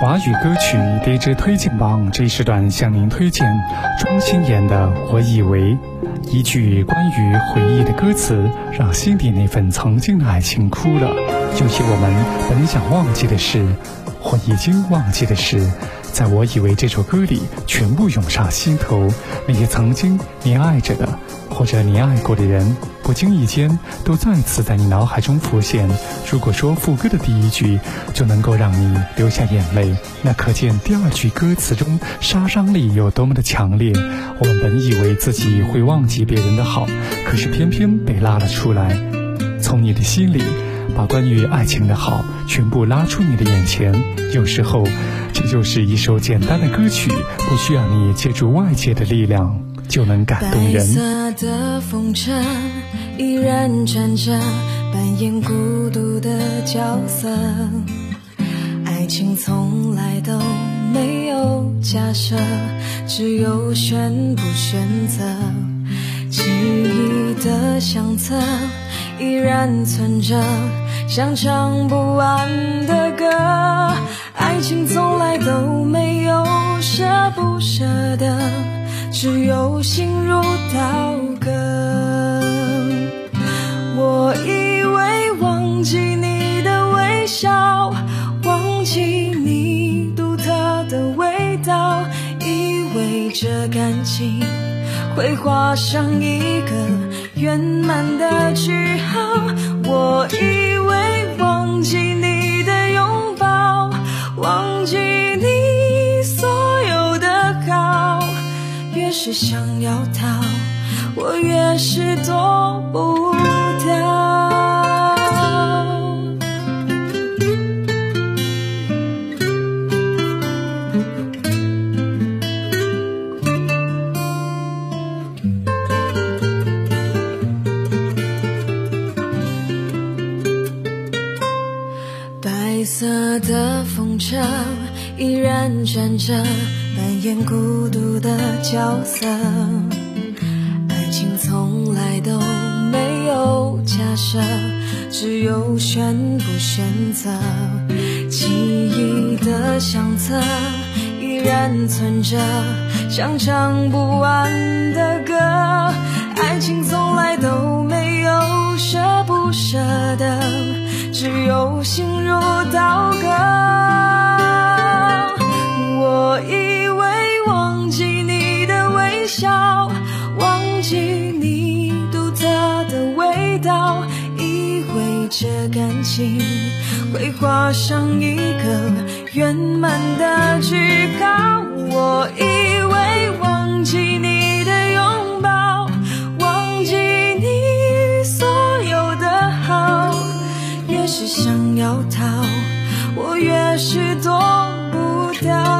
华语歌曲 DJ 推荐榜这一时段向您推荐庄心妍的《我以为》，一句关于回忆的歌词，让心底那份曾经的爱情哭了。有些我们本想忘记的事，或已经忘记的事，在我以为这首歌里全部涌上心头。那些曾经你爱着的，或者你爱过的人。不经意间，都再次在你脑海中浮现。如果说副歌的第一句就能够让你流下眼泪，那可见第二句歌词中杀伤力有多么的强烈。我们本以为自己会忘记别人的好，可是偏偏被拉了出来，从你的心里把关于爱情的好全部拉出你的眼前。有时候，这就是一首简单的歌曲，不需要你借助外界的力量。就能感动人。白色的风筝依然转着，扮演孤独的角色。爱情从来都没有假设，只有选不选择。记忆的相册依然存着，像唱不完的歌。爱情从只有心如刀割。我以为忘记你的微笑，忘记你独特的味道，以为这感情会画上一个圆满的句号。越是想要逃，我越是躲不掉。白色的风车依然转着。扮演孤独的角色，爱情从来都没有假设，只有选不选择。记忆的相册依然存着，像唱不完的歌。爱情从来都没有舍不舍得，只有心如这感情会画上一个圆满的句号。我以为忘记你的拥抱，忘记你所有的好，越是想要逃，我越是躲不掉。